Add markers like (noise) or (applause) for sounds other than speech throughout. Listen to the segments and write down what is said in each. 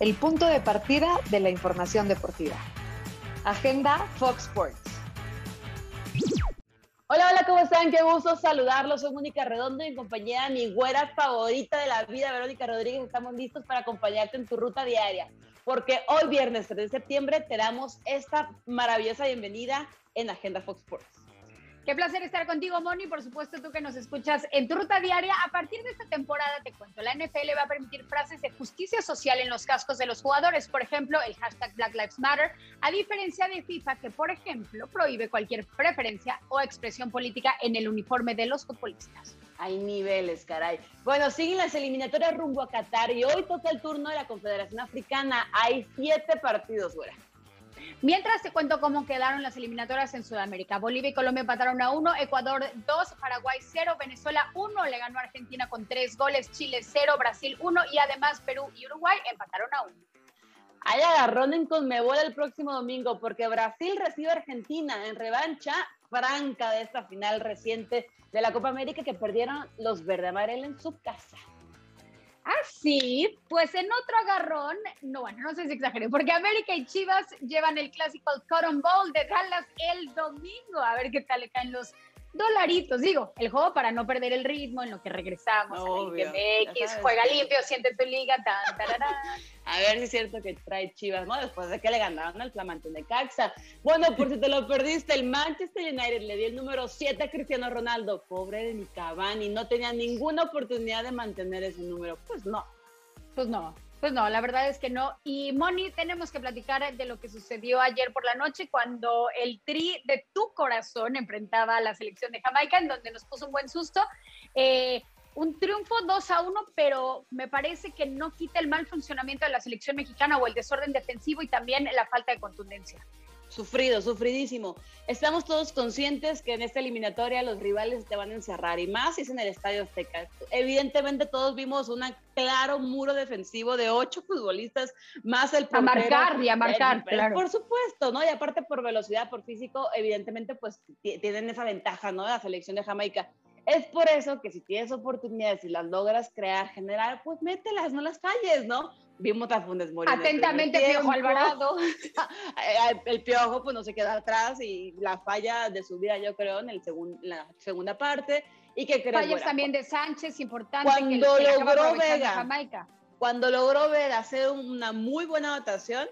el punto de partida de la información deportiva. Agenda Fox Sports. Hola, hola, ¿cómo están? Qué gusto saludarlos. Soy Mónica Redondo y en compañía de mi güera favorita de la vida, Verónica Rodríguez. Estamos listos para acompañarte en tu ruta diaria. Porque hoy, viernes 3 de septiembre, te damos esta maravillosa bienvenida en Agenda Fox Sports. Qué placer estar contigo, Moni. Por supuesto, tú que nos escuchas en tu ruta diaria. A partir de esta temporada, te cuento, la NFL va a permitir frases de justicia social en los cascos de los jugadores. Por ejemplo, el hashtag Black Lives Matter, a diferencia de FIFA, que, por ejemplo, prohíbe cualquier preferencia o expresión política en el uniforme de los futbolistas. Hay niveles, caray. Bueno, siguen las eliminatorias rumbo a Qatar y hoy toca el turno de la Confederación Africana. Hay siete partidos, fuera. Mientras te cuento cómo quedaron las eliminatorias en Sudamérica. Bolivia y Colombia empataron a uno, Ecuador 2, Paraguay 0, Venezuela 1, le ganó Argentina con 3 goles, Chile 0, Brasil 1 y además Perú y Uruguay empataron a 1. Hay agarrón en Conmebol el próximo domingo porque Brasil recibe a Argentina en revancha franca de esta final reciente de la Copa América que perdieron los verde en su casa. Ah, sí, pues en otro agarrón, no, bueno, no sé si exageré, porque América y Chivas llevan el clásico Cotton Bowl de Dallas el domingo. A ver qué tal le caen los dolaritos. Digo, el juego para no perder el ritmo en lo que regresamos. Obvio, MX, juega limpio, siente tu liga, tan, (laughs) A ver si es cierto que trae Chivas, ¿no? Después de que le ganaron al flamante de Caxa. Bueno, por si te lo perdiste, el Manchester United le dio el número 7 a Cristiano Ronaldo. Pobre de mi Cavani, no tenía ninguna oportunidad de mantener ese número. Pues no. Pues no. Pues no, la verdad es que no. Y Moni, tenemos que platicar de lo que sucedió ayer por la noche cuando el tri de tu corazón enfrentaba a la selección de Jamaica, en donde nos puso un buen susto. Eh, un triunfo 2 a 1, pero me parece que no quita el mal funcionamiento de la selección mexicana o el desorden defensivo y también la falta de contundencia. Sufrido, sufridísimo. Estamos todos conscientes que en esta eliminatoria los rivales te van a encerrar y más si es en el Estadio Azteca. Evidentemente todos vimos un claro muro defensivo de ocho futbolistas más el portero. A marcar y a marcar, claro. Por supuesto, ¿no? Y aparte por velocidad, por físico, evidentemente pues tienen esa ventaja, ¿no? La selección de Jamaica. Es por eso que si tienes oportunidades y las logras crear, generar, pues mételas, no las falles, ¿no? Vimos a Funes Mori. Atentamente, Piojo Alvarado. (laughs) el Piojo, pues no se queda atrás y la falla de su vida, yo creo, en el la segunda parte. Y que creo, Fallas también de Sánchez, importante. Cuando logró Vega, cuando logró Vega hacer una muy buena anotación,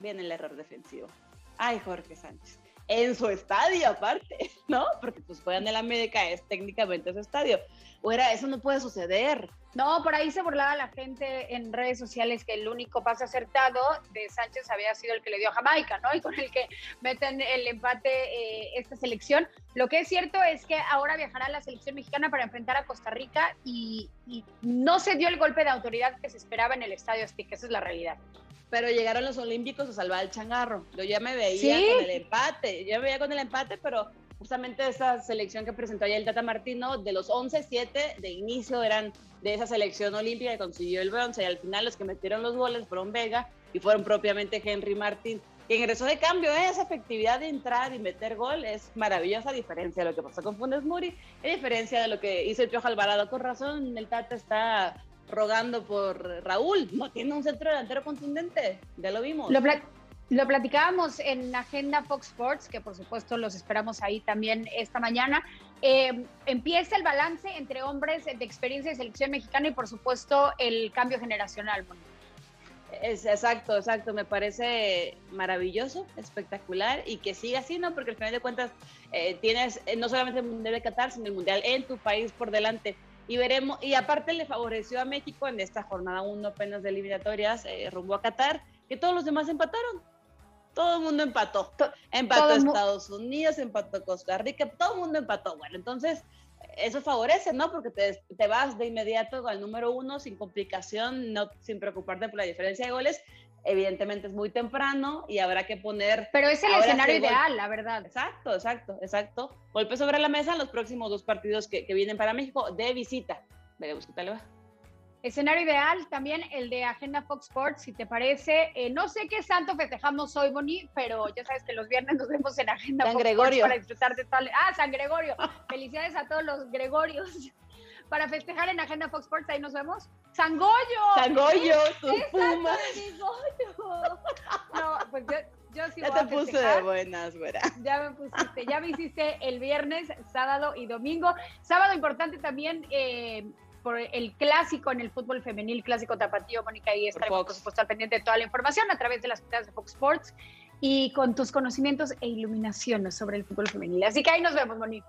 viene el error defensivo. Ay, Jorge Sánchez en su estadio aparte, (laughs) ¿no? Porque pues juegan en la América, es técnicamente su estadio. O era, eso no puede suceder. No, por ahí se burlaba la gente en redes sociales que el único pase acertado de Sánchez había sido el que le dio a Jamaica, ¿no? Y con el que meten el empate eh, esta selección. Lo que es cierto es que ahora viajará la selección mexicana para enfrentar a Costa Rica y, no se dio el golpe de autoridad que se esperaba en el Estadio Azteca, esa es la realidad pero llegaron los Olímpicos a salvar el changarro. Yo ya me veía con el empate, yo me veía con el empate, pero justamente esa selección que presentó ayer el Tata Martino, de los 11, 7 de inicio eran de esa selección olímpica que consiguió el bronce y al final los que metieron los goles fueron Vega y fueron propiamente Henry Martín, que ingresó de cambio. ¿eh? Esa efectividad de entrar y meter gol es maravillosa, a diferencia de lo que pasó con Funes Muri, a diferencia de lo que hizo el Piojo Alvarado. Con razón, el Tata está rogando por Raúl. No tiene un centro delantero contundente, ya lo vimos. Lo, lo platicábamos en Agenda Fox Sports, que por supuesto los esperamos ahí también esta mañana. Eh, empieza el balance entre hombres de experiencia de selección mexicana y por supuesto el cambio generacional. Es, exacto, exacto. Me parece maravilloso, espectacular y que siga así, ¿no? Porque al final de cuentas eh, tienes eh, no solamente el Mundial de Qatar, sino el Mundial en tu país por delante y veremos, y aparte le favoreció a México en esta jornada 1 apenas de eliminatorias eh, rumbo a Qatar, que todos los demás empataron. Todo el mundo empató. Empató Estados Unidos, empató Costa Rica, todo el mundo empató. Bueno, entonces eso favorece, ¿no? Porque te, te, vas de inmediato al número uno sin complicación, no, sin preocuparte por la diferencia de goles evidentemente es muy temprano y habrá que poner... Pero es el escenario ideal, la verdad. Exacto, exacto, exacto. Golpe sobre la mesa los próximos dos partidos que, vienen para México de visita. Veremos qué tal va. Escenario ideal también el de Agenda Fox Sports, si te parece. Eh, no sé qué santo festejamos hoy, Boni, pero ya sabes que los viernes nos vemos en Agenda San Fox Gregorio. Sports para disfrutar de tal. Ah, San Gregorio. Felicidades a todos los Gregorios. Para festejar en Agenda Fox Sports. Ahí nos vemos. ¡Sangoyo! ¡Sangoyo! ¡Tus pumas! No, pues yo, yo sí ya voy te a puse de buenas, güera. Ya me pusiste, ya me hiciste el viernes, sábado y domingo. Sábado importante también eh, por el clásico en el fútbol femenil, clásico tapatío, Mónica, y estaremos por, supuesto al pendiente de toda la información a través de las cuentas de Fox Sports y con tus conocimientos e iluminaciones sobre el fútbol femenil. Así que ahí nos vemos, Moni.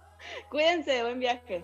Cuídense, buen viaje.